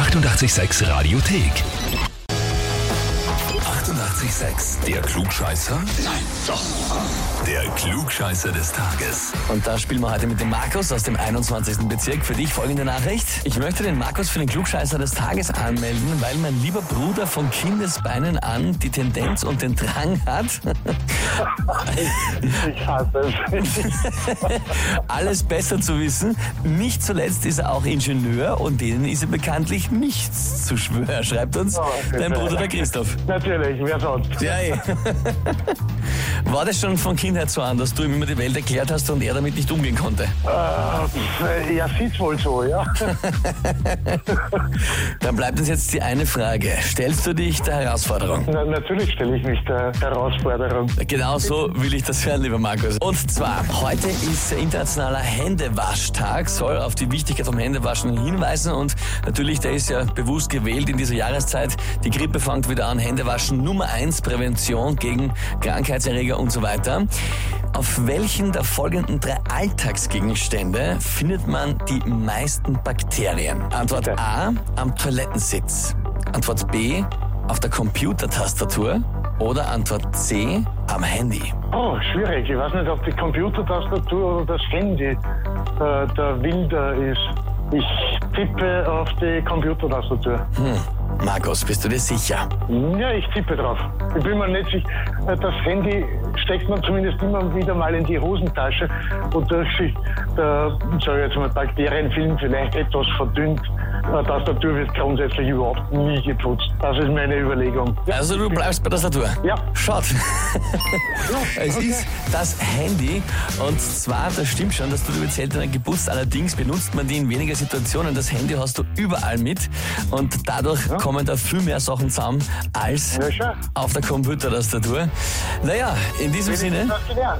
886 Radiothek. 88,6. Der Klugscheißer? Nein, doch. Der Klugscheißer des Tages. Und da spielen wir heute mit dem Markus aus dem 21. Bezirk. Für dich folgende Nachricht. Ich möchte den Markus für den Klugscheißer des Tages anmelden, weil mein lieber Bruder von Kindesbeinen an die Tendenz und den Drang hat, Ich hasse es. alles besser zu wissen. Nicht zuletzt ist er auch Ingenieur und denen ist er bekanntlich nichts zu schwören, schreibt uns Oh, dein Bruder der Christoph. Natürlich, wer sonst? Ja, eh. War das schon von Kindheit so an, dass du ihm immer die Welt erklärt hast und er damit nicht umgehen konnte? Äh, ja, sieht wohl so, ja. Dann bleibt uns jetzt die eine Frage. Stellst du dich der Herausforderung? Na, natürlich stelle ich mich der Herausforderung. Genau so will ich das hören, lieber Markus. Und zwar, heute ist internationaler Händewaschtag, soll auf die Wichtigkeit vom Händewaschen hinweisen und natürlich, der ist ja bewusst gewählt in dieser Jahreszeit. Die Grippe fängt wieder an, Händewaschen Nummer eins, Prävention gegen Krankheitserreger und so weiter. Auf welchen der folgenden drei Alltagsgegenstände findet man die meisten Bakterien? Antwort. A, am Toilettensitz. Antwort B, auf der Computertastatur. Oder Antwort C, am Handy. Oh, schwierig. Ich weiß nicht, ob die Computertastatur oder das Handy äh, der Wilder ist. Ich tippe auf die Computertastatur. Markus, bist du dir sicher? Ja, ich tippe drauf. Ich bin mir nicht sicher. Das Handy steckt man zumindest immer wieder mal in die Hosentasche und sich der, sag ich jetzt mal, Bakterienfilm vielleicht etwas verdünnt. Eine Tastatur wird grundsätzlich überhaupt nie geputzt. Das ist meine Überlegung. Ja, Also du bleibst bei der Tastatur? Ja. Schaut. es okay. ist das Handy und zwar, das stimmt schon, dass du wird seltener geputzt, allerdings benutzt man die in weniger Situationen. Das Handy hast du überall mit und dadurch kommen da viel mehr Sachen zusammen als Ja, auf der Computertastatur. Naja, in diesem Sinne,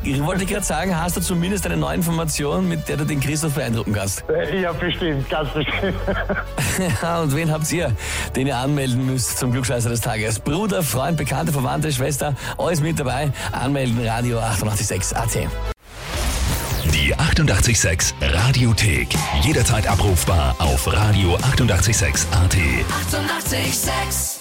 ich wollte gerade sagen, hast du zumindest eine neue Information, mit der du den Christoph beeindrucken kannst. Ja, bestimmt, ganz bestimmt. Ja, und wen habt ihr, den ihr anmelden müsst zum Glückscheißer des Tages? Bruder, Freund, Bekannte, Verwandte, Schwester, alles mit dabei. Anmelden, Radio 886 AT. Die 88,6 Radiothek. Jederzeit abrufbar auf radio886.at. 88,6. Eighty-eight, sex.